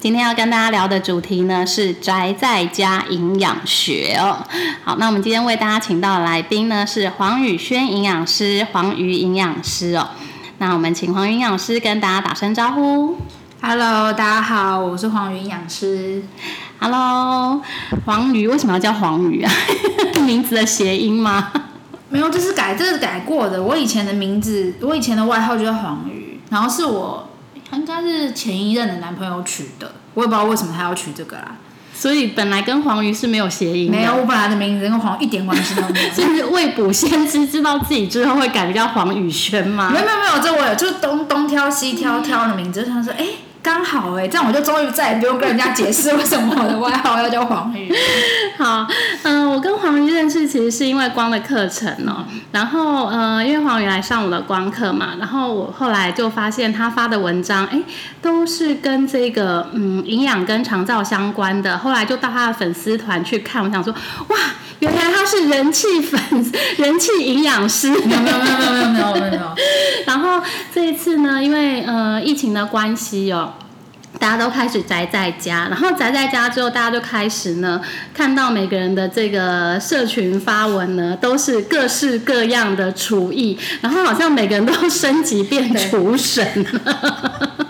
今天要跟大家聊的主题呢是宅在家营养学哦。好，那我们今天为大家请到的来宾呢是黄宇轩营养师、黄瑜营养师哦。那我们请黄瑜营养师跟大家打声招呼。Hello，大家好，我是黄瑜营养师。Hello，黄瑜为什么要叫黄瑜啊？名字的谐音吗？没有，这是改，这是改过的。我以前的名字，我以前的外号就叫黄瑜，然后是我应该是前一任的男朋友取的，我也不知道为什么他要取这个啦。所以本来跟黄鱼是没有谐音的，没有，我本来的名字跟黄一点关系都没有。就是未卜先知，知道自己之后会改名叫黄宇轩吗没？有没有没有，这我有，就东东挑西挑挑的名字，就想说，哎、刚好哎，这样我就终于再也不用跟人家解释为什么我的外号要叫黄鱼。好，嗯，我跟黄鱼认识其实是因为光的课程哦。然后呃，因为黄鱼来上我的光课嘛，然后我后来就发现他发的文章哎，都是跟这个嗯营养跟肠道相关的。后来就到他的粉丝团去看，我想说哇，原来他是人气粉 人气营养师。没有没有没有没有没有没有没有。然后这一次呢，因为呃疫情的关系哦。大家都开始宅在家，然后宅在家之后，大家就开始呢看到每个人的这个社群发文呢，都是各式各样的厨艺，然后好像每个人都升级变厨神了。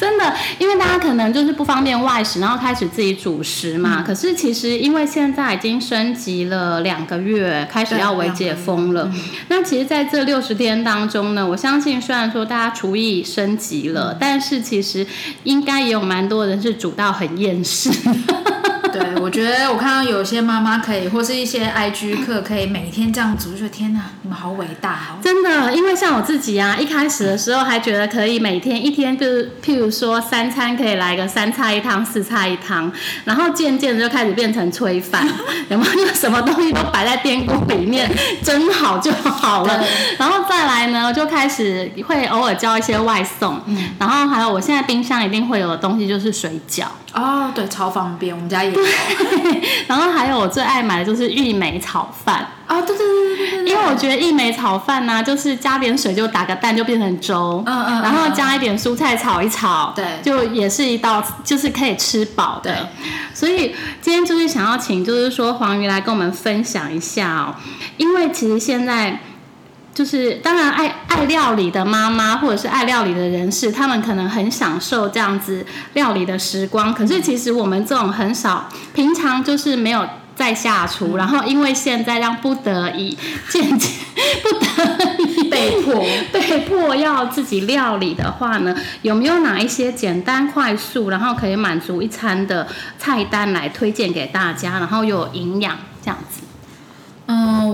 真的，因为大家可能就是不方便外食，然后开始自己煮食嘛。可是其实因为现在已经升级了两个月，开始要微解封了。那其实在这六十天当中呢，我相信虽然说大家厨艺升级了，但是其实应该也有蛮多人是煮到很厌世。对，我觉得我看到有些妈妈可以，或是一些 IG 课可以每天这样煮，就觉得天哪，你们好伟大哦！真的，因为像我自己啊，一开始的时候还觉得可以每天一天就是，譬如说三餐可以来个三菜一汤、四菜一汤，然后渐渐的就开始变成炊饭，有没有？就什么东西都摆在电锅里面蒸好就好了。然后再来呢，就开始会偶尔叫一些外送，嗯然后还有我现在冰箱一定会有的东西就是水饺，哦，对，超方便，我们家也有。然后还有我最爱买的就是玉梅炒饭。哦，对对对对对对，因为我觉得玉梅炒饭呢、就是加点水就打个蛋就变成粥，嗯嗯嗯然后加一点蔬菜炒一炒，对就也是一道就是可以吃饱的。所以今天就是想要请，就是说黄瑜来跟我们分享一下哦，因为其实现在。就是当然爱爱料理的妈妈或者是爱料理的人士，他们可能很享受这样子料理的时光。可是其实我们这种很少，平常就是没有在下厨，然后因为现在让不得已，渐 渐不得已 被迫被迫要自己料理的话呢，有没有哪一些简单快速，然后可以满足一餐的菜单来推荐给大家，然后又有营养这样子？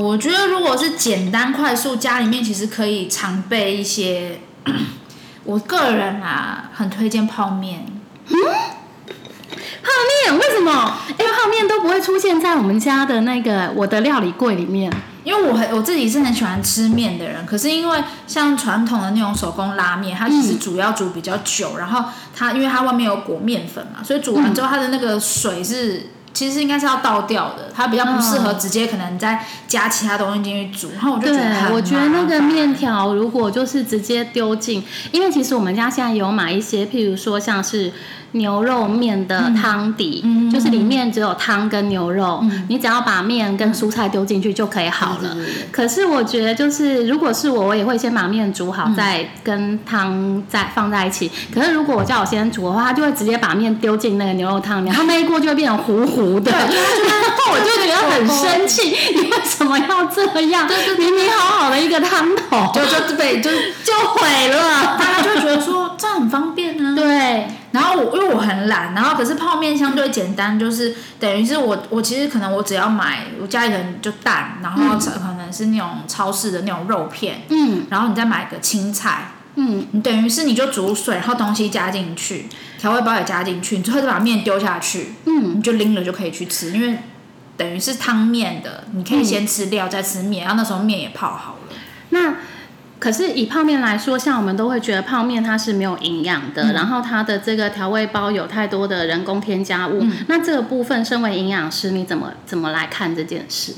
嗯，我觉得如果是简单快速，家里面其实可以常备一些。我个人啊，很推荐泡面。泡面为什么？因为泡面都不会出现在我们家的那个我的料理柜里面。因为我很我自己是很喜欢吃面的人，可是因为像传统的那种手工拉面，它其实主要煮比较久，然后它因为它外面有裹面粉嘛，所以煮完之后它的那个水是。其实应该是要倒掉的，它比较不适合直接可能再加其他东西进去煮，然后我就觉得我觉得那个面条如果就是直接丢进，因为其实我们家现在有买一些，譬如说像是牛肉面的汤底，嗯就是里面只有汤跟牛肉，你只要把面跟蔬菜丢进去就可以好了。可是我觉得就是如果是我，我也会先把面煮好，再跟汤再放在一起。可是如果我叫我先煮的话，他就会直接把面丢进那个牛肉汤里面，它那一锅就会变成糊糊的，然后 我就觉得很生气，你为什么要这样？明明好好的一个汤头，就就被就就毁了。大家就会觉得说这很方便啊。对，然后我因为我很懒，然后可是泡面相对简单，就是等于是我我其实可能我只要买我家里人就蛋，然后可能是那种超市的那种肉片，嗯。然后你再买个青菜，嗯，你等于是你就煮水，然后东西加进去，调味包也加进去，你最后再把面丢下去，嗯，你就拎了就可以去吃，因为等于是汤面的，你可以先吃料再吃面，然后那时候面也泡好了。那可是以泡面来说，像我们都会觉得泡面它是没有营养的，然后它的这个调味包有太多的人工添加物。那这个部分，身为营养师，你怎么怎么来看这件事？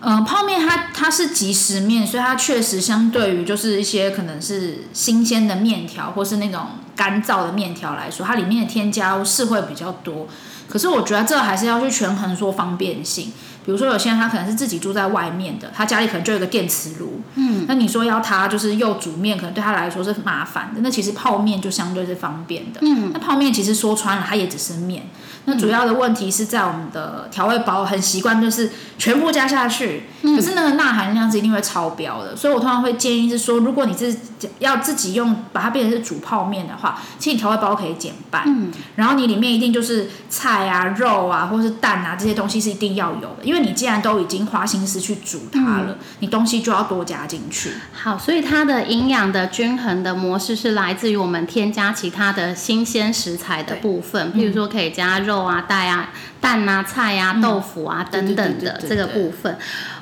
嗯，泡面它它是即食面，所以它确实相对于就是一些可能是新鲜的面条或是那种干燥的面条来说，它里面的添加物是会比较多。可是我觉得这还是要去权衡说方便性。比如说有些人他可能是自己住在外面的，他家里可能就有个电磁炉，嗯，那你说要他就是又煮面，可能对他来说是麻烦的。那其实泡面就相对是方便的，嗯，那泡面其实说穿了，它也只是面。那主要的问题是在我们的调味包很习惯就是全部加下去，可是那个钠含量是一定会超标的。所以我通常会建议是说，如果你是要自己用把它变成是煮泡面的话，其实你调味包可以减半，嗯，然后你里面一定就是菜啊、肉啊或是蛋啊这些东西是一定要有的，因为你既然都已经花心思去煮它了，你东西就要多加进去。好，所以它的营养的均衡的模式是来自于我们添加其他的新鲜食材的部分，譬如说可以加肉啊、蛋啊、蛋啊、菜啊、豆腐啊等等的这个部分。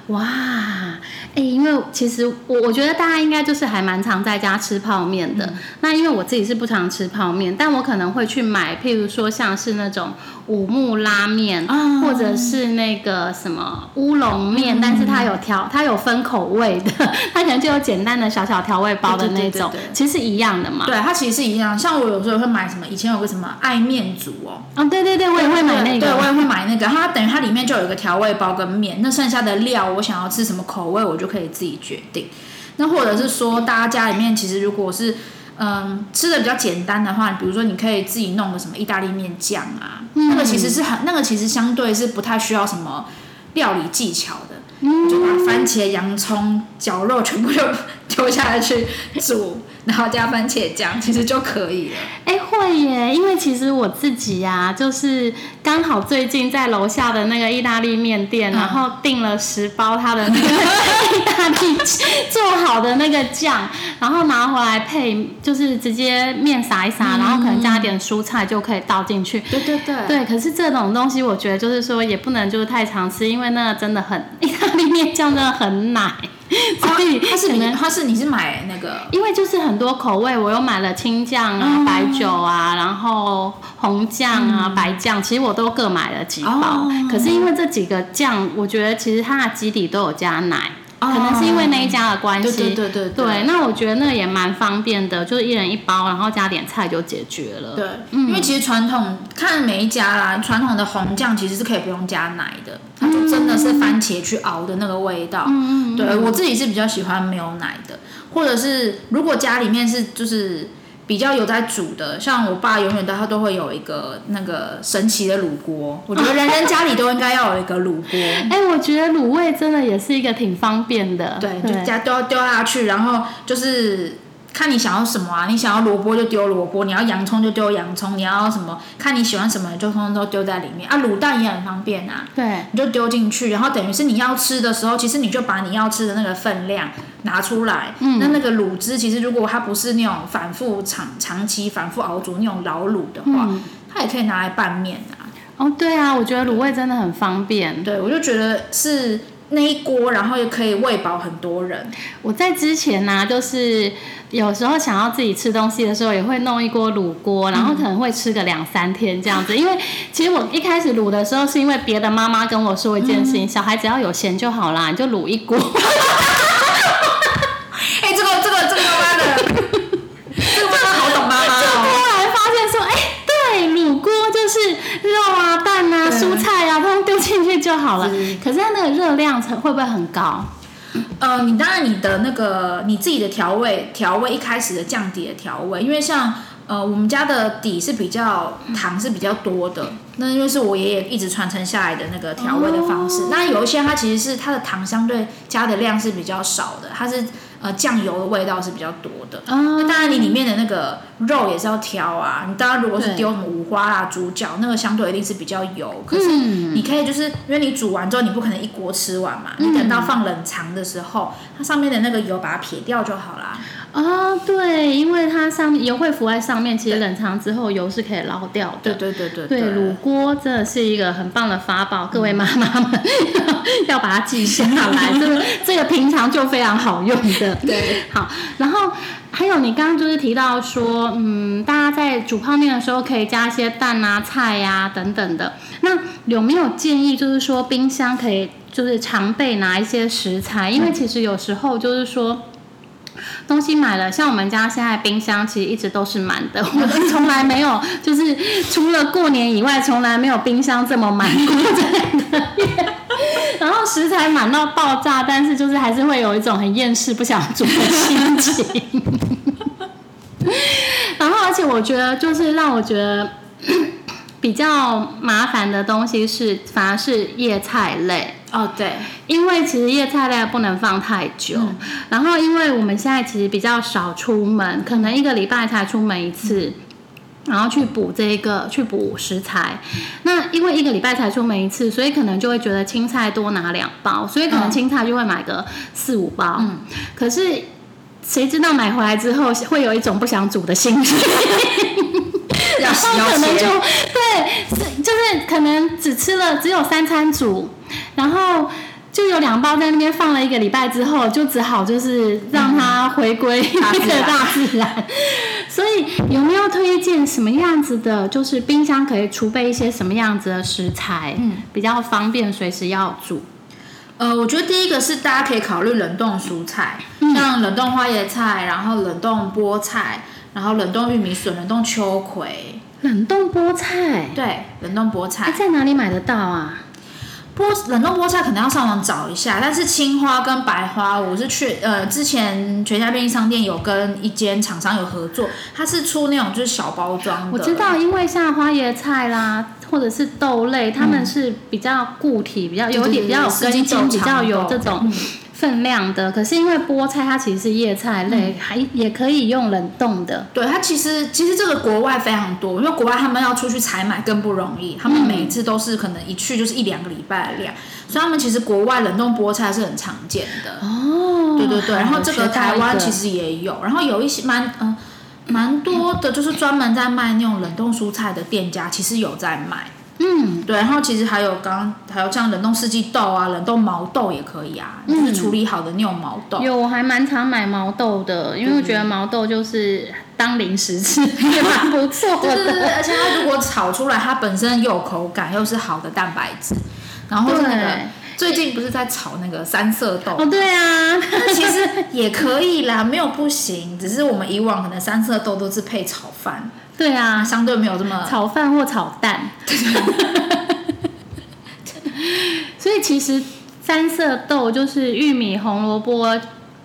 哇，哎，因为其实我我觉得大家应该就是还蛮常在家吃泡面的。那因为我自己是不常吃泡面，但我可能会去买，譬如说像是那种五木拉面，或者是那个什么乌龙面，但是它有调，它有分口味的，它可能就有简单的小小调味包的那种，其实一样的嘛。对，它其实是一样。像我有时候会买什么，以前有个什么爱面组哦，啊，对对对，我也会买那个，对我也会买那个。它等于它里面就有一个调味包跟面，那剩下的料。我想要吃什么口味，我就可以自己决定。那或者是说，大家家里面其实如果是嗯吃的比较简单的话，比如说你可以自己弄个什么意大利面酱啊，那个其实是很那个其实相对是不太需要什么料理技巧的，就把番茄、洋葱、绞肉全部就丢下来去煮。然后加番茄酱，其实就可以了。哎，会耶！因为其实我自己呀，就是刚好最近在楼下的那个意大利面店，然后订了十包他的那个 意大利做好的那个酱，然后拿回来配，就是直接面撒一撒，然后可能加点蔬菜就可以倒进去。对对对。对，可是这种东西我觉得就是说也不能就是太常吃，因为那个真的很意大利面酱真的很奶。所以它是你，它是你是买那个，因为就是很多口味，我又买了青酱啊、白酒啊，然后红酱啊、白酱，其实我都各买了几包。可是因为这几个酱，我觉得其实它的基底都有加奶。可能是因为那一家的关系，对对对对。那我觉得那也蛮方便的，就是一人一包，然后加点菜就解决了。对，因为其实传统看每一家啦，传统的红酱其实是可以不用加奶的，它就真的是番茄去熬的那个味道。嗯嗯。对我自己是比较喜欢没有奶的，或者是如果家里面是就是。比较有在煮的，像我爸永远都他都会有一个那个神奇的卤锅，我觉得人人家里都应该要有一个卤锅。哎，我觉得卤味真的也是一个挺方便的，对，就加丢丢下去，然后就是。看你想要什么啊？你想要萝卜就丢萝卜，你要洋葱就丢洋葱，你要什么？看你喜欢什么就通通都丢在里面啊！卤蛋也很方便啊，对，你就丢进去，然后等于是你要吃的时候，其实你就把你要吃的那个分量拿出来。嗯，那那个卤汁其实如果它不是那种反复长长期反复熬煮那种老卤的话，它也可以拿来拌面啊。哦，对啊，我觉得卤味真的很方便。对，我就觉得是那一锅，然后又可以喂饱很多人。我在之前呢，就是。有时候想要自己吃东西的时候，也会弄一锅卤锅，然后可能会吃个两三天这样子。因为其实我一开始卤的时候，是因为别的妈妈跟我说一件事情：小孩只要有咸就好啦，你就卤一锅。就好了。可是它那个热量层会不会很高？呃，你当然你的那个你自己的调味调味一开始的降底的调味，因为像呃我们家的底是比较糖是比较多的，那因为是我爷爷一直传承下来的那个调味的方式。那有一些它其实是它的糖相对加的量是比较少的，它是。呃，酱油的味道是比较多的。那当然，你里面的那个肉也是要挑啊。你当然如果是丢什么五花啊、猪脚，那个相对一定是比较油。可是你可以就是因为你煮完之后，你不可能一锅吃完嘛。你等到放冷藏的时候，它上面的那个油把它撇掉就好啦。哦，对，因为它上面油会浮在上面，其实冷藏之后油是可以捞掉的。对对对对，卤锅真的是一个很棒的法宝，各位妈妈们 要把它记下来，这个这个平常就非常好用的。对，好，然后还有你刚刚就是提到说，嗯，大家在煮泡面的时候可以加一些蛋啊、菜呀等等的，那有没有建议就是说冰箱可以就是常备拿一些食材？因为其实有时候就是说。东西买了，像我们家现在冰箱其实一直都是满的，我们从来没有，就是除了过年以外，从来没有冰箱这么满过的。然后食材满到爆炸，但是就是还是会有一种很厌世、不想煮的心情。然后，而且我觉得，就是让我觉得比较麻烦的东西是，反而是叶菜类。哦，对，因为其实叶菜类不能放太久，然后因为我们现在其实比较少出门，可能一个礼拜才出门一次，然后去补这个去补食材。那因为一个礼拜才出门一次，所以可能就会觉得青菜多拿两包，所以可能青菜就会买个四五包。嗯，可是谁知道买回来之后会有一种不想煮的心情。然后 可能就对，就是可能只吃了只有三餐煮，然后就有两包在那边放了一个礼拜之后，就只好就是让它回归大自然。所以有没有推荐什么样子的，就是冰箱可以储备一些什么样子的食材，嗯，比较方便随时要煮？呃，我觉得第一个是大家可以考虑冷冻蔬菜，像冷冻花椰菜，然后冷冻菠菜。然后冷冻玉米笋、冷冻秋葵、冷冻菠菜，对，冷冻菠菜在哪里买得到啊？菠冷冻菠菜可能要上网找一下，但是青花跟白花，我是去呃之前全家便利商店有跟一间厂商有合作，它是出那种就是小包装的。我知道，因为像花椰菜啦，或者是豆类，他们是比较固体，比较有点比较有根茎，比较有这种。分量的，可是因为菠菜它其实是叶菜类，还也可以用冷冻的。对，它其实其实这个国外非常多，因为国外他们要出去采买更不容易，他们每一次都是可能一去就是一两个礼拜的量，所以他们其实国外冷冻菠菜是很常见的。哦，对对对，然后这个台湾其实也有，然后有一些蛮嗯蛮多的，就是专门在卖那种冷冻蔬菜的店家，其实有在卖。嗯，对，然后其实还有刚刚还有像冷冻四季豆啊，冷冻毛豆也可以啊，就是处理好的那种毛豆。有，我还蛮常买毛豆的，因为我觉得毛豆就是当零食吃也蛮不错的。对对对，而且它如果炒出来，它本身又有口感，又是好的蛋白质。然后那个最近不是在炒那个三色豆？哦，对啊，其实也可以啦，没有不行，只是我们以往可能三色豆都是配炒饭。对啊，相对没有这么炒饭或炒蛋。所以其实三色豆就是玉米、红萝卜、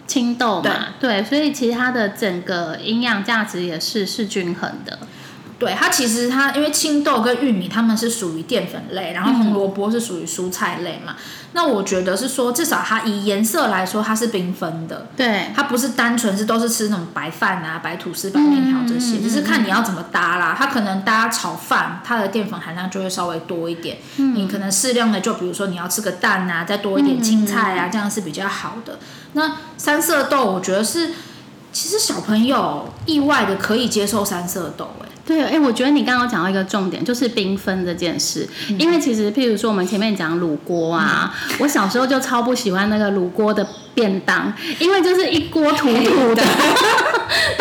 青豆嘛。对，所以其实它的整个营养价值也是是均衡的。对它其实它因为青豆跟玉米它们是属于淀粉类，然后红萝卜是属于蔬菜类嘛。那我觉得是说，至少它以颜色来说，它是缤纷的。对，它不是单纯是都是吃那种白饭啊、白吐司、白面条这些，只是看你要怎么搭啦。它可能搭炒饭，它的淀粉含量就会稍微多一点。你可能适量的，就比如说你要吃个蛋啊，再多一点青菜啊，这样是比较好的。那三色豆，我觉得是其实小朋友意外的可以接受三色豆，哎。对，哎，我觉得你刚刚讲到一个重点，就是缤纷这件事。因为其实，譬如说我们前面讲卤锅啊，我小时候就超不喜欢那个卤锅的便当，因为就是一锅土土的，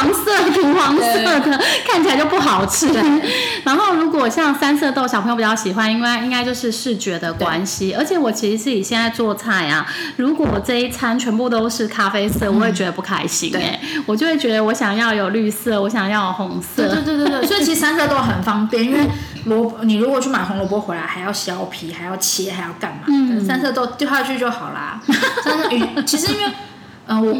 黄色土黄色的，看起来就不好吃。然后如果像三色豆，小朋友比较喜欢，因为应该就是视觉的关系。而且我其实自己现在做菜啊，如果这一餐全部都是咖啡色，我会觉得不开心。哎，我就会觉得我想要有绿色，我想要有红色。对对对，所以其实 三色豆很方便，因为萝你如果去买红萝卜回来，还要削皮，还要切，还要干嘛？嗯，三色豆丢下去就好啦。三色鱼其实因为，嗯，我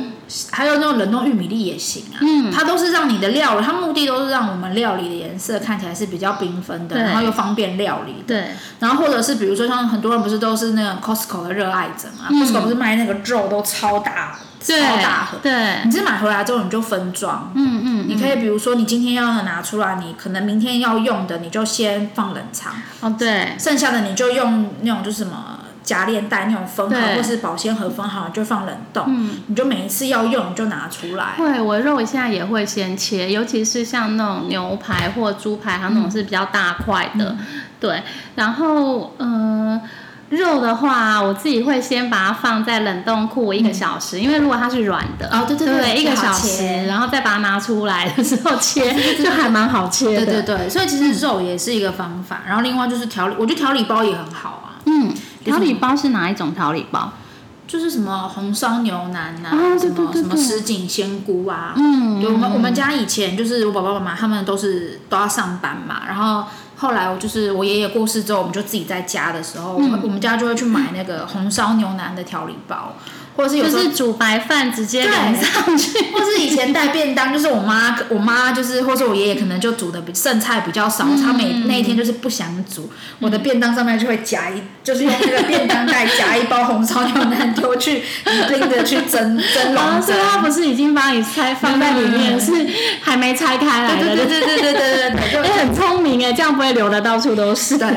还有那种冷冻玉米粒也行啊。嗯，它都是让你的料理，它目的都是让我们料理的颜色看起来是比较缤纷的，然后又方便料理。对，然后或者是比如说像很多人不是都是那个 Costco 的热爱者嘛，Costco 不是卖那个肉都超大。超大盒，对，你是买回来之后你就分装，嗯嗯，你可以比如说你今天要拿出来，你可能明天要用的，你就先放冷藏，哦对，剩下的你就用那种就是什么夹链袋那种封好，或是保鲜盒封好，你就放冷冻。嗯，你就每一次要用你就拿出来。对，我肉现在也会先切，尤其是像那种牛排或猪排，它那种是比较大块的，对。然后，呃，肉的话，我自己会先把它放在冷冻库一个小时，因为如果它是软的，哦对对对对，一个小时，然后再把它拿出来的时候切，就还蛮好切对的。对对，所以其实肉也是一个方法。然后另外就是调理，我觉得调理包也很好啊，嗯，调理包是哪一种调理包？就是什么红烧牛腩呐、哦对什么什么什锦鲜菇啊。嗯，对，我们我们家以前就是我爸爸妈妈他们都是都要上班嘛，然后后来我就是我爷爷过世之后，我们就自己在家的时候，我嗯们我们家就会去买那个红烧牛腩的调理包，或是有是煮白饭直接淋上去，或是以前带便当，就是我妈我妈就是，或是我爷爷可能就煮的比剩菜比较少，他每那一天就是不想煮，我的便当上面就会夹一，就是用那个便当袋夹一包红烧牛腩丢去，拎着去蒸蒸。啊，所以他不是已经把你拆放在里面，是还没拆开来。对对对对对对对，就，很聪明哎，这样不会流的到处都是。对，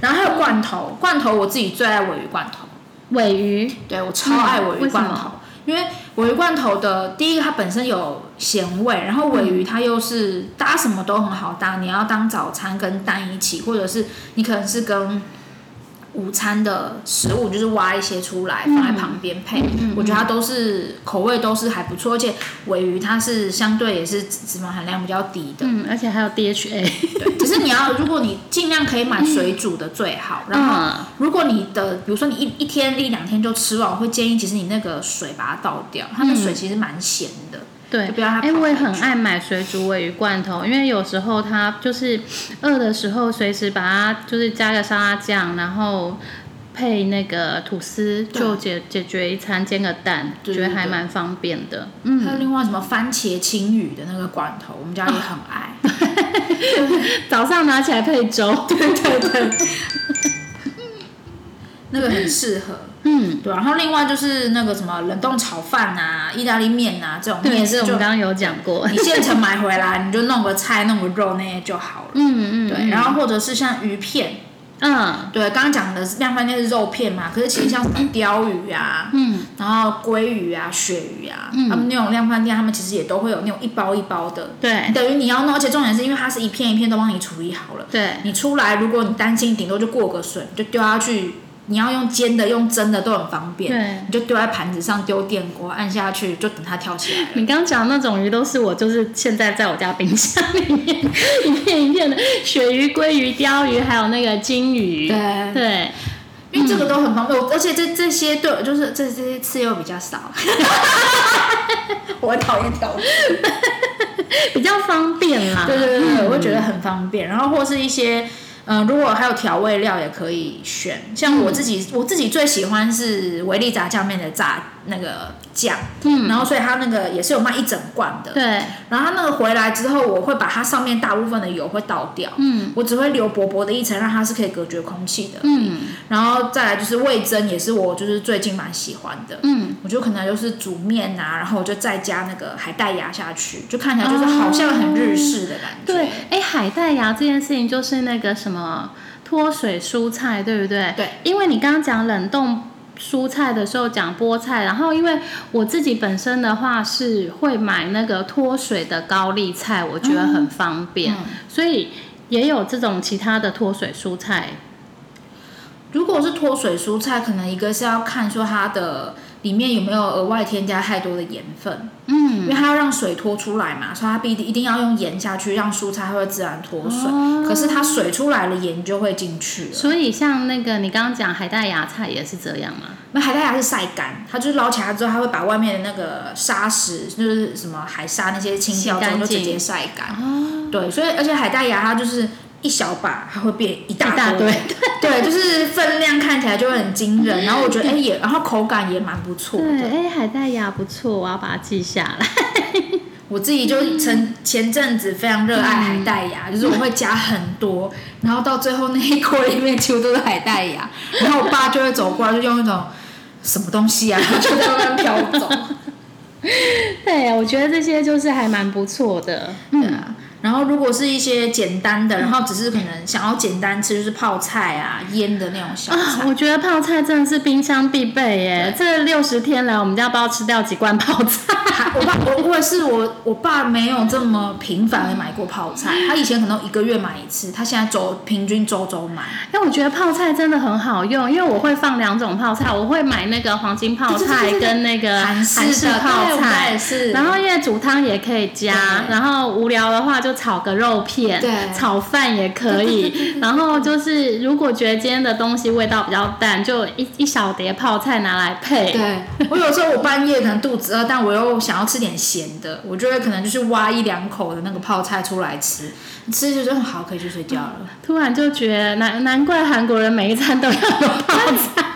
然后还有罐头，罐头我自己最爱鲔鱼罐头。尾鱼，对我超爱尾鱼罐头，因为尾鱼罐头的第一个它本身有咸味，然后尾鱼它又是搭什么都很好搭，你要当早餐跟蛋一起，或者是你可能是跟。午餐的食物就是挖一些出来放在旁边配，我觉得它都是口味都是还不错，而且尾鱼它是相对也是脂肪含量比较低的，嗯，而且还有 DHA，对，只是你要，如果你尽量可以买水煮的最好。然后嗯，如果你的，比如说你一一天一两天就吃完，我会建议其实你那个水把它倒掉，它的水其实蛮咸的。对就不要它，哎，跑我也很爱买水煮尾鱼罐头，因为有时候它就是饿的时候，随时把它就是加个沙拉酱，然后配那个吐司，就解解决一餐，煎个蛋，对觉得还蛮方便的。嗯还有嗯，另外什么番茄青鱼的那个罐头，我们家也很爱。早上拿起来配粥，对 对对，那个很适合。嗯，对，然后另外就是那个什么冷冻炒饭啊、意大利面啊这种对，面是就是我们刚刚有讲过。你现成买回来，你就弄个菜、弄个肉那些就好了。嗯嗯，对，嗯。然后或者是像鱼片，嗯。对，刚刚讲的是量饭店是肉片嘛，可是其实像什么鲷鱼啊，嗯。然后鲑鱼啊、鳕鱼啊，嗯。他们那种量饭店，他们其实也都会有那种一包一包的，对。等于你要弄，而且重点是因为它是一片一片都帮你处理好了，对，你出来如果你担心顶多就过个水，就丢下去，你要用煎的、用蒸的都很方便，对你就丢在盘子上，丢电锅按下去，就等它跳起来。你刚讲的那种鱼都是我就是现在在我家冰箱里面一片一片的鳕鱼、鲑鱼、鲷鱼，还有那个金鱼。对对，因为这个都很方便，而且这这些对，就是这这些刺又比较少。我很讨厌调味。比较方便啦。对对对对，我会觉得很方便。然后或是一些，嗯、如果还有调味料也可以选。像我自己，我自己最喜欢是维力炸酱面的炸那个酱，嗯然后所以它那个也是有卖一整罐的。对，然后它那个回来之后，我会把它上面大部分的油会倒掉，嗯我只会留薄薄的一层，让它是可以隔绝空气的。嗯然后再来就是味增，也是我就是最近蛮喜欢的。嗯，我就可能就是煮面啊，然后我就再加那个海带芽下去，就看起来就是好像很日式的感觉。对，哎，海带芽这件事情就是那个什么脱水蔬菜，对不对？对，因为你刚刚讲冷冻。蔬菜的时候讲菠菜，然后因为我自己本身的话是会买那个脱水的高丽菜，我觉得很方便，嗯所以也有这种其他的脱水蔬菜。如果是脱水蔬菜，可能一个是要看说它的里面有没有额外添加太多的盐分，嗯因嗯，为它要让水脱出来嘛，所以它必一定要用盐下去，让蔬菜会自然脱水。哦可是它水出来了，盐就会进去了。所以像那个你刚刚讲海带芽菜也是这样吗？那海带芽是晒干，它就是捞起来之后，它会把外面的那个沙石，就是什么海沙那些清掉之后，就直接晒干。哦，对，所以而且海带芽它就是一小把，它会变一大堆，对，就是分量看起来就会很惊人。然后我觉得哎、也，然后口感也蛮不错对，的。哎，海带芽不错，我要把它记下来。我自己就曾前阵子非常热爱海带芽，就是我会加很多，然后到最后那一锅里面几乎都是海带芽，然后我爸就会走过来，就用一种什么东西啊，就在慢慢飘走。对，我觉得这些就是还蛮不错的。对啊，然后如果是一些简单的，然后只是可能想要简单吃，就是泡菜啊、腌的那种小啊，我觉得泡菜真的是冰箱必备耶！这六十天来，我们家不知道吃掉几罐泡菜。我爸我我也是我我爸没有这么频繁的买过泡菜，他以前可能一个月买一次，他现在周平均周周买。因为我觉得泡菜真的很好用，因为我会放两种泡菜，我会买那个黄金泡菜跟那个韩式式的泡菜。是。然后因为煮汤也可以加，然后无聊的话就炒个肉片，对炒饭也可以。然后就是如果觉得今天的东西味道比较淡，就一一小碟泡菜拿来配。对我有时候我半夜可能肚子饿，但我又想要吃点咸的，我就会可能就是挖一两口的那个泡菜出来吃，吃就觉得好，可以去睡觉了。突然就觉得难难怪韩国人每一餐都要有泡菜。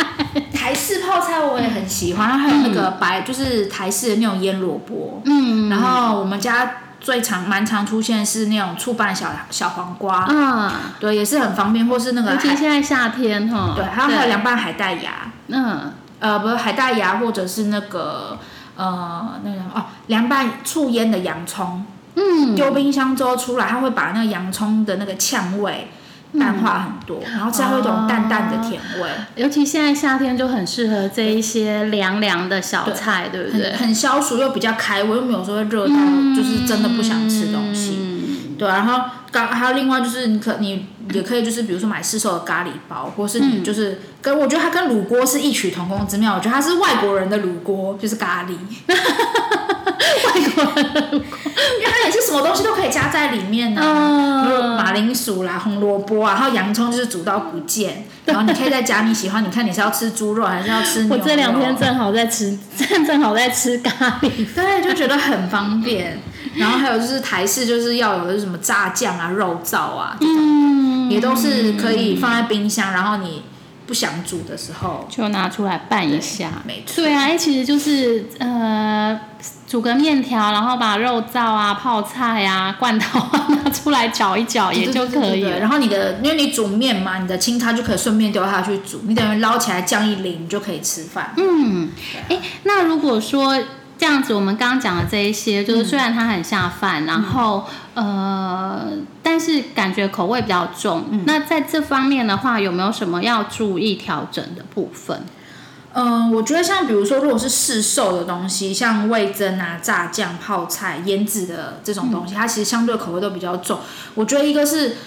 台式泡菜我也很喜欢，然后还有那个白，就是台式的那种腌萝卜。嗯，然后我们家最常蛮常出现是那种醋拌小小黄瓜，嗯，对，也是很方便，或是那个尤其海，现在夏天哈。对，还有还有凉拌海带芽，嗯，呃，不是海带芽，或者是那个呃那个哦，凉拌醋腌的洋葱，嗯，丢冰箱之后出来，它会把那个洋葱的那个呛味淡化很多，然后吃它会有一种淡淡的甜味，尤其现在夏天就很适合这一些凉凉的小菜，对不对？很？很消暑又比较开胃，又没有说会热到就是真的不想吃东西。嗯。对，然后刚还有另外就是你可你也可以就是比如说买市售的咖喱包，或是你就是跟我觉得它跟卤锅是异曲同工之妙，我觉得它是外国人的卤锅，就是咖喱。外国人的因为它也是什么东西都可以加在里面呢、马铃薯啦、红萝卜啊，然后洋葱就是煮到不见，然后你可以再加你喜欢，你看你是要吃猪肉还是要吃牛肉？我这两天正好在吃，正正好在吃咖喱。对，就觉得很方便。然后还有就是台式，就是要有的是什么炸酱啊、肉燥啊，嗯，也都是可以放在冰箱，然后你不想煮的时候，就拿出来拌一下。没错。对啊，哎，其实就是呃，煮个面条，然后把肉燥啊、泡菜啊、罐头啊 拿出来搅一搅，也就可以。然后你的，因为你煮面嘛，你的清汤就可以顺便丢下去煮，你等于捞起来酱一淋，你就可以吃饭。嗯，哎，那如果说这样子，我们刚刚讲的这一些，就是虽然它很下饭，然后呃，但是感觉口味比较重。那在这方面的话，有没有什么要注意调整的部分？嗯，我觉得像比如说，如果是市售的东西，像味增啊、炸酱、泡菜、腌制的这种东西，它其实相对口味都比较重。我觉得一个是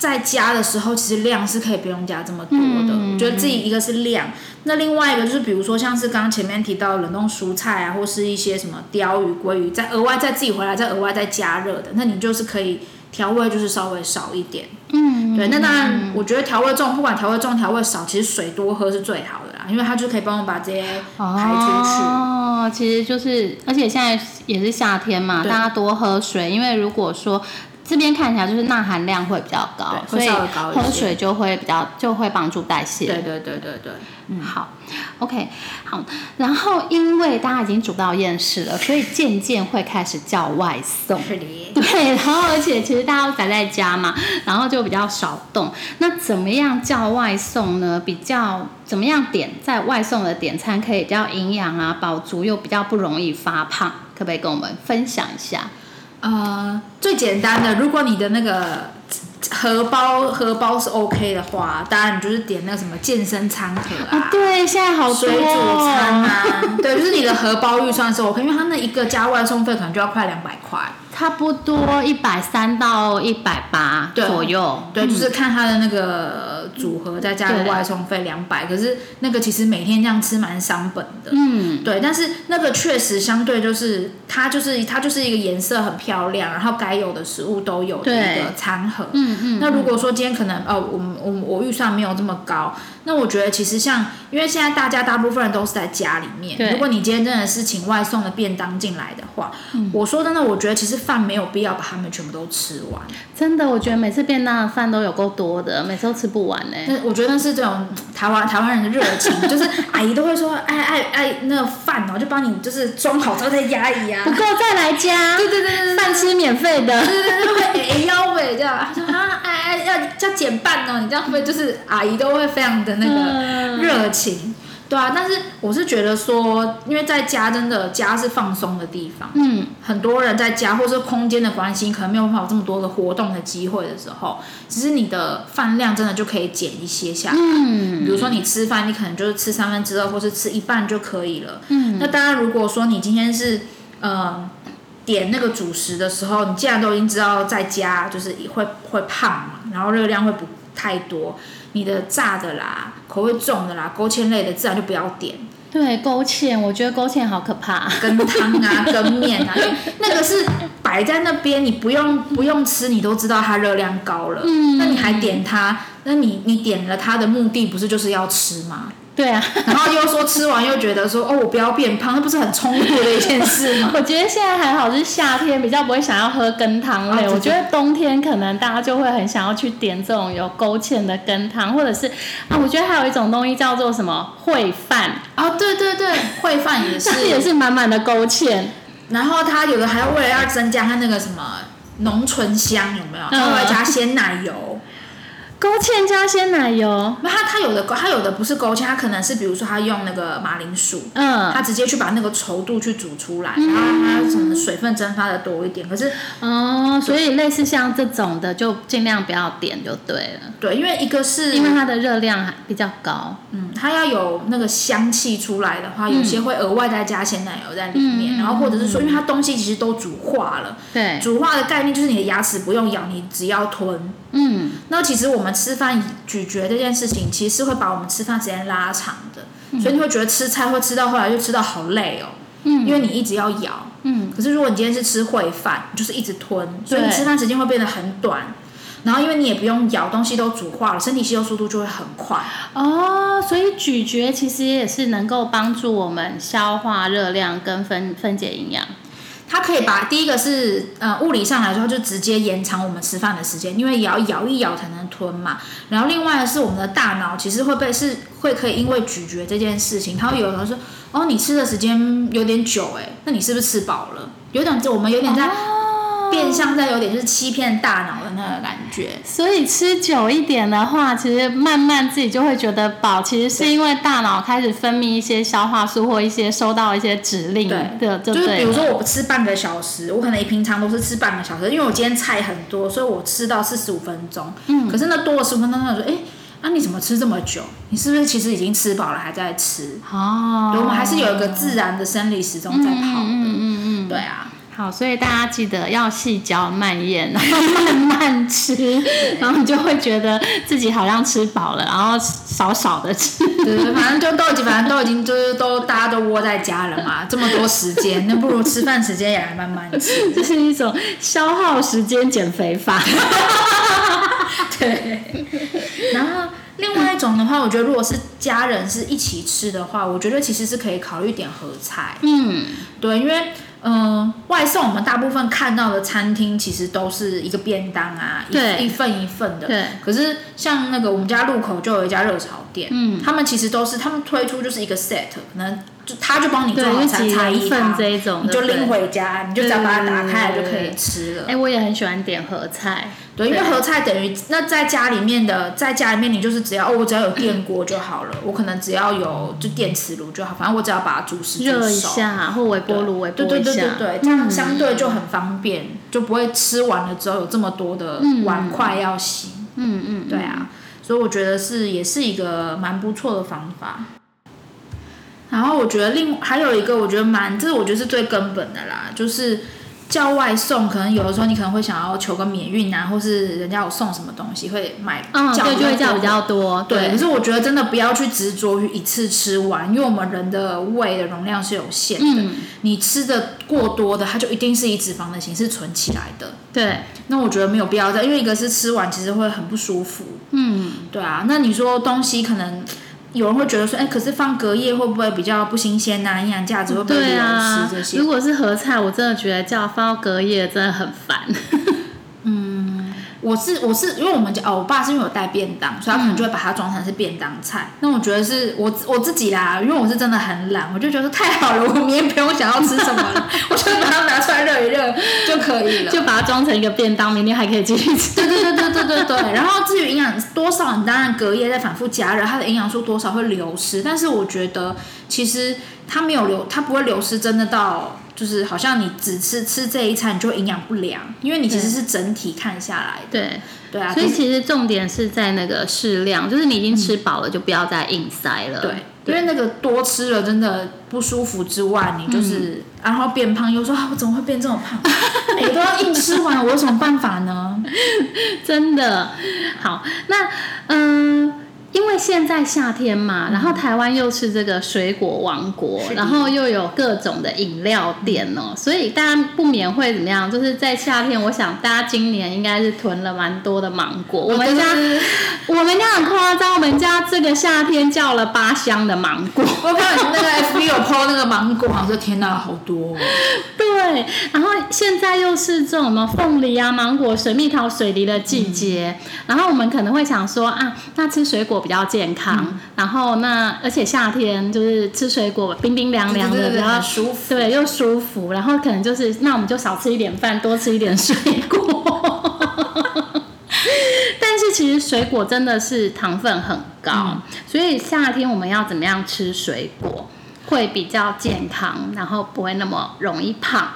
在加的时候，其实量是可以不用加这么多的。嗯我觉得自己一个是量，那另外一个就是比如说像是刚刚前面提到的冷冻蔬菜啊，或是一些什么鲷鱼、鲑鱼，再额外再自己回来再额外再加热的，那你就是可以调味就是稍微少一点。嗯，对，那当然，我觉得调味重，不管调味重调味少，其实水多喝是最好的啦，因为它就可以帮我把这些排出去。哦，其实就是，而且现在也是夏天嘛，大家多喝水，因为如果说这边看起来就是钠含量会比较高，所以喝水就会比较就会帮助代谢。对对对对对，嗯，好，OK，好。然后因为大家已经煮到厌世了，所以渐渐会开始叫外送。是的。对，然后而且其实大家都宅在家嘛，然后就比较少动。那怎么样叫外送呢？比较怎么样点在外送的点餐可以比较营养啊，饱足又比较不容易发胖，可不可以跟我们分享一下？呃，最简单的，如果你的那个荷包荷包是 OK 的话，当然你就是点那个什么健身餐盒啊。对，现在好多、水煮餐啊，对，就是你的荷包预算是 OK，因为它那一个加外送费可能就要快两百块，差不多一百三到一百八左右。对，嗯就是看它的那个组合，再加个外送费两百，可是那个其实每天这样吃蛮伤本的。嗯，对，但是那个确实相对就是它就是它就是一个颜色很漂亮，然后该有的食物都有的一个餐盒。嗯嗯，那如果说今天可能哦，我们我们我预算没有这么高，那我觉得其实像因为现在大家大部分人都是在家里面，如果你今天真的是请外送的便当进来的话，我说真的，我觉得其实饭没有必要把它们全部都吃完。真的，我觉得每次便当的饭都有够多的，每次都吃不完呢、那我觉得那是这种台湾台湾人的热情，就是 阿姨都会说，哎哎哎，那个饭哦，就帮你就是装好之后再压一压不。够再来加，对对对对对，饭吃免费的。对对对，会哎腰尾这样，他说啊哎哎要要减半哦，你这样会不会就是阿姨都会非常的那个嗯热情。对啊，但是我是觉得说，因为在家真的家是放松的地方，嗯，很多人在家或是空间的关系，可能没有办法有这么多的活动的机会的时候，其实你的饭量真的就可以减一些下来。嗯，比如说你吃饭，你可能就是吃三分之二，或是吃一半就可以了。嗯，那当然，如果说你今天是呃点那个主食的时候，你既然都已经知道在家就是会会胖嘛，然后热量会不太多，你的炸的啦、口味重的啦、勾芡类的自然就不要点。对，勾芡，我觉得勾芡好可怕。跟汤啊、跟面啊，因为那个是摆在那边，你不用不用吃，你都知道它热量高了。嗯那你还点它，那你你点了它的目的不是就是要吃吗？对啊，然后又说吃完又觉得说哦，我不要变胖，那不是很冲突的一件事吗？我觉得现在还好是夏天，比较不会想要喝羹汤类。哦我觉得冬天可能大家就会很想要去点这种有勾芡的羹汤，或者是啊，我觉得还有一种东西叫做什么烩饭，啊，对对对，烩饭也是，这也是满满的勾芡。然后它有的还为了要增加它那个什么浓醇香，有没有？它会加鲜奶油。勾芡加鲜奶油，那它它有的它有的不是勾芡，它可能是比如说它用那个马铃薯，嗯，它直接去把那个稠度去煮出来，然后它可能水分蒸发的多一点。可是哦，所以类似像这种的，就尽量不要点就对了，对，因为一个是因为它的热量还比较高。嗯，它要有那个香气出来的话，有些会额外再加鲜奶油在里面，嗯然后或者是说，因为它东西其实都煮化了，对，煮化的概念就是你的牙齿不用咬，你只要吞。嗯，那其实我们吃饭咀嚼这件事情，其实是会把我们吃饭时间拉长的，所以你会觉得吃菜会吃到后来就吃到好累哦，嗯因为你一直要咬。嗯，可是如果你今天是吃烩饭，你就是一直吞，所以你吃饭时间会变得很短。然后因为你也不用咬，东西都煮化了，身体吸收速度就会很快。哦，所以咀嚼其实也是能够帮助我们消化热量跟分分解营养。它可以把第一个是呃物理上来说，就直接延长我们吃饭的时间，因为也要咬一咬才能吞嘛。然后另外的是我们的大脑其实会被是会可以因为咀嚼这件事情，它会有人说哦你吃的时间有点久哎，那你是不是吃饱了？有点我们有点在，变相在有点就是欺骗大脑的那个感觉。所以吃久一点的话，其实慢慢自己就会觉得饱。其实是因为大脑开始分泌一些消化素或一些收到一些指令对的，就就是比如说我吃半个小时，我可能平常都是吃半个小时，因为我今天菜很多，所以我吃到四十五分钟。嗯可是那多了十五分钟，他说：“哎、啊你怎么吃这么久？你是不是其实已经吃饱了还在吃？”哦，我们还是有一个自然的生理时钟在跑的。嗯嗯嗯，对啊，好，所以大家记得要细嚼慢咽，然后慢慢吃，然后你就会觉得自己好像吃饱了，然后少少的吃。对对，反正就都已经，反正都已经就是都大家都窝在家了嘛，这么多时间，那不如吃饭时间也来慢慢吃。这是一种消耗时间减肥法。对，然后另外一种的话，我觉得如果是家人是一起吃的话，我觉得其实是可以考虑点合菜。嗯，对，因为嗯、呃外送我们大部分看到的餐厅其实都是一个便当啊，一一份一份的。对。可是像那个我们家路口就有一家热炒店，嗯他们其实都是他们推出就是一个 set，可能就他就帮你做对，好就几菜菜人份，这一种，你就拎。回家，你就只要把它打开来就可以吃了。哎、我也很喜欢点合菜。对，因为对合菜等于那在家里面的，在家里面你就是只要哦，我只要有电锅就好了，我可能只要有就电磁炉就好，反正我只要把主食煮热一熟下，或微波炉微波对对一下，对对对，这样嗯相对就很方便，就不会吃完了之后有这么多的碗筷要洗。嗯嗯，对啊，所以我觉得是也是一个蛮不错的方法。然后我觉得另还有一个，我觉得蛮，这我觉得是最根本的啦，就是叫外送，可能有的时候你可能会想要求个免运啊，或是人家有送什么东西会买嗯，叫对，就会叫比多较多，对，可是我觉得真的不要去执着于一次吃完，因为我们人的胃的容量是有限的，嗯，你吃的过多的，它就一定是以脂肪的形式存起来的。对，那我觉得没有必要再，因为一个是吃完其实会很不舒服，嗯，对啊。那你说东西可能有人会觉得说，哎、可是放隔夜会不会比较不新鲜呐、营养价值会不会对流啊失这。些？如果是合菜，我真的觉得叫放到隔夜真的很烦。我我是我是因为我们家哦，我爸是因为有带便当，所以他可能就会把它装成是便当菜。那我觉得是我我自己啦，因为我是真的很懒，我就觉得太好了，我明天不用想要吃什么了，我就把它拿出来热一热就可以了。就把它装成一个便当，明天还可以继续吃。对对对对对对对。然后至于营养多少，你当然隔夜再反复加热，它的营养素多少会流失。但是我觉得其实它没有流，它不会流失，真的到。就是好像你只吃吃这一餐，你就营养不良，因为你其实是整体看下来。对对啊，所以其实重点是在那个适量，就是你已经吃饱了，就不要再硬塞了。对，因为那个多吃了真的不舒服之外，你就是然后变胖，又说啊我怎么会变这么胖？我都要硬吃完，我有什么办法呢？真的好，那嗯。因为现在夏天嘛，然后台湾又是这个水果王国，然后又有各种的饮料店哦，所以大家不免会怎么样？就是在夏天，我想大家今年应该是囤了蛮多的芒果。我们家我们家很夸张，我们家这个夏天叫了八箱的芒果。我看你那个 FB 有 po 那个芒果，我说天哪，好多。对，然后现在又是这种什么凤梨啊、芒果、水蜜桃、水梨的季节，然后我们可能会想说啊，那吃水果。比较健康，然后那而且夏天就是吃水果冰冰凉凉的，比较舒服，对，又舒服。然后可能就是那我们就少吃一点饭，多吃一点水果。但是其实水果真的是糖分很高，所以夏天我们要怎么样吃水果会比较健康，然后不会那么容易胖。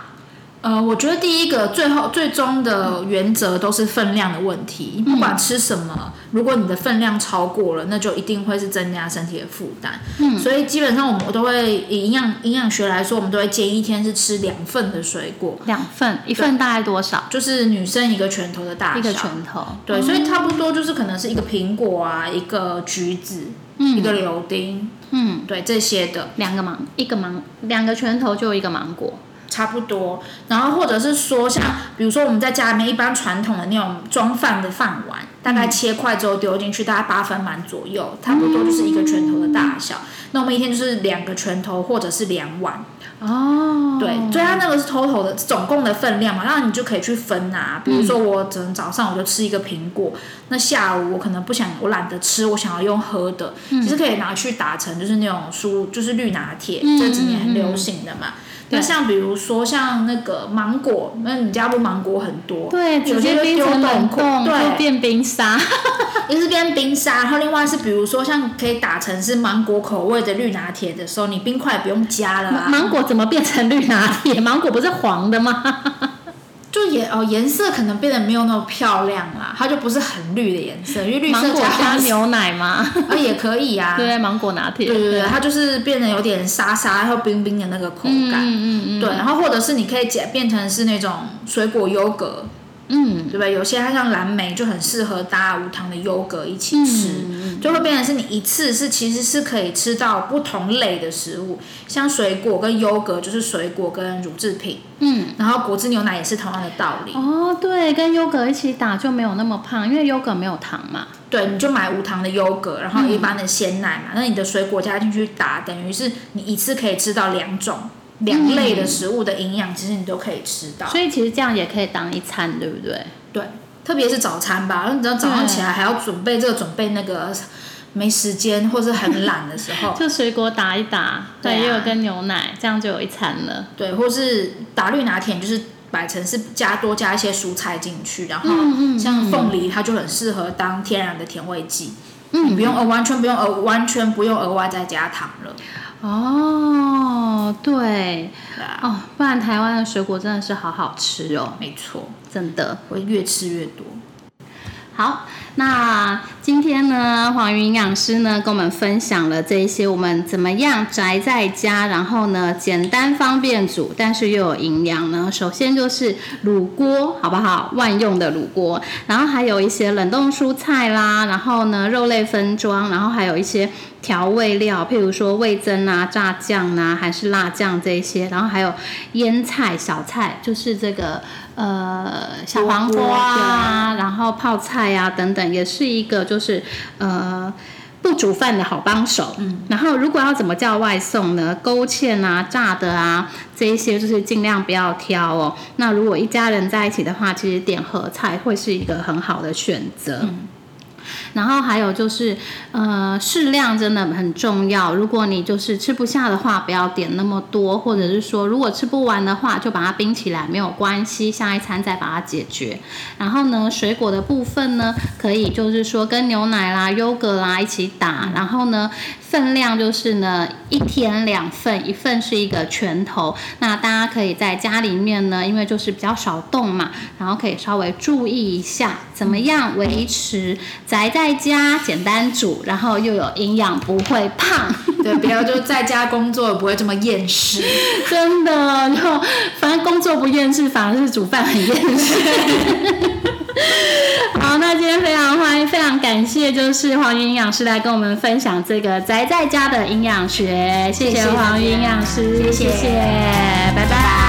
呃，我觉得第一个最后最终的原则都是分量的问题。不管吃什么，如果你的分量超过了，那就一定会是增加身体的负担。嗯，所以基本上我们都会以营养营养学来说，我们都会建议一天是吃两份的水果。两份，一份大概多少？就是女生一个拳头的大小。一个拳头。对，所以差不多就是可能是一个苹果啊，一个橘子，一个柳丁。嗯，对，这些的两个芒，一个芒，两个拳头就一个芒果。差不多，然后或者是说，像比如说我们在家里面一般传统的那种装饭的饭碗，大概切块之后丢进去，大概八分满左右，差不多就是一个拳头的大小。那我们一天就是两个拳头或者是两碗。哦，对，所以它那个是 total 的总共的分量嘛，然后你就可以去分啊。比如说我只能早上我就吃一个苹果，那下午我可能不想，我懒得吃，我想要用喝的，其实可以拿去打成就是那种蔬，就是绿拿铁，这几年很流行的嘛。那像比如说像那个芒果，那你家不芒果很多？对，有些冰成冷冻，对，变冰沙，一是变冰沙，然后另外是比如说像可以打成是芒果口味的绿拿铁的时候，你冰块不用加了啊。芒果怎么变成绿拿铁？芒果不是黄的吗？就颜哦颜色可能变得没有那么漂亮啦，它就不是很绿的颜色，因为绿色加牛奶嘛？啊也可以啊，对，芒果拿铁，对对对，它就是变得有点沙沙然后冰冰的那个口感，嗯嗯嗯，对，然后或者是你可以解变成是那种水果优格。嗯，对不对？有些它像蓝莓就很适合搭无糖的优格一起吃，就会变成是你一次是其实是可以吃到不同类的食物，像水果跟优格就是水果跟乳制品，嗯，然后果汁牛奶也是同样的道理。哦，对，跟优格一起打就没有那么胖，因为优格没有糖嘛。对，你就买无糖的优格，然后一般的鲜奶嘛，那你的水果加进去打，等于是你一次可以吃到两种。两类的食物的营养，其实你都可以吃到，所以其实这样也可以当一餐，对不对？对，特别是早餐吧，你知道早上起来还要准备这个准备那个，没时间或是很懒的时候，就水果打一打，对，也有跟牛奶，这样就有一餐了。对，或是打绿拿铁，就是摆成是加多加一些蔬菜进去，然后像凤梨，它就很适合当天然的甜味剂，嗯不用呃完全不用额完全不用额外再加糖了。哦，对，哦，不然台湾的水果真的是好好吃哦。没错，真的会越吃越多。好。那今天呢，黄云营养师呢跟我们分享了这一些，我们怎么样宅在家，然后呢简单方便煮，但是又有营养呢？首先就是卤锅，好不好？万用的卤锅，然后还有一些冷冻蔬菜啦，然后呢肉类分装，然后还有一些调味料，譬如说味增啊、炸酱啊，还是辣酱这一些，然后还有腌菜、小菜，就是这个。呃，小黄瓜啊，然后泡菜啊等等，也是一个就是呃不煮饭的好帮手。嗯，然后如果要怎么叫外送呢？勾芡啊、炸的啊，这一些就是尽量不要挑哦。那如果一家人在一起的话，其实点合菜会是一个很好的选择。然后还有就是，呃，适量真的很重要。如果你就是吃不下的话，不要点那么多，或者是说，如果吃不完的话，就把它冰起来，没有关系，下一餐再把它解决。然后呢，水果的部分呢，可以就是说跟牛奶啦、优格啦一起打。然后呢。分量就是呢，一天两份，一份是一个拳头。那大家可以在家里面呢，因为就是比较少动嘛，然后可以稍微注意一下，怎么样维持宅在家简单煮，然后又有营养，不会胖。对，不要就在家工作不会这么厌食。真的，然后反正工作不厌世，反而是煮饭很厌世。好，那今天非常欢迎，非常感谢，就是黄云营养师来跟我们分享这个宅在家的营养学。谢谢黄云营养师，谢谢，拜拜。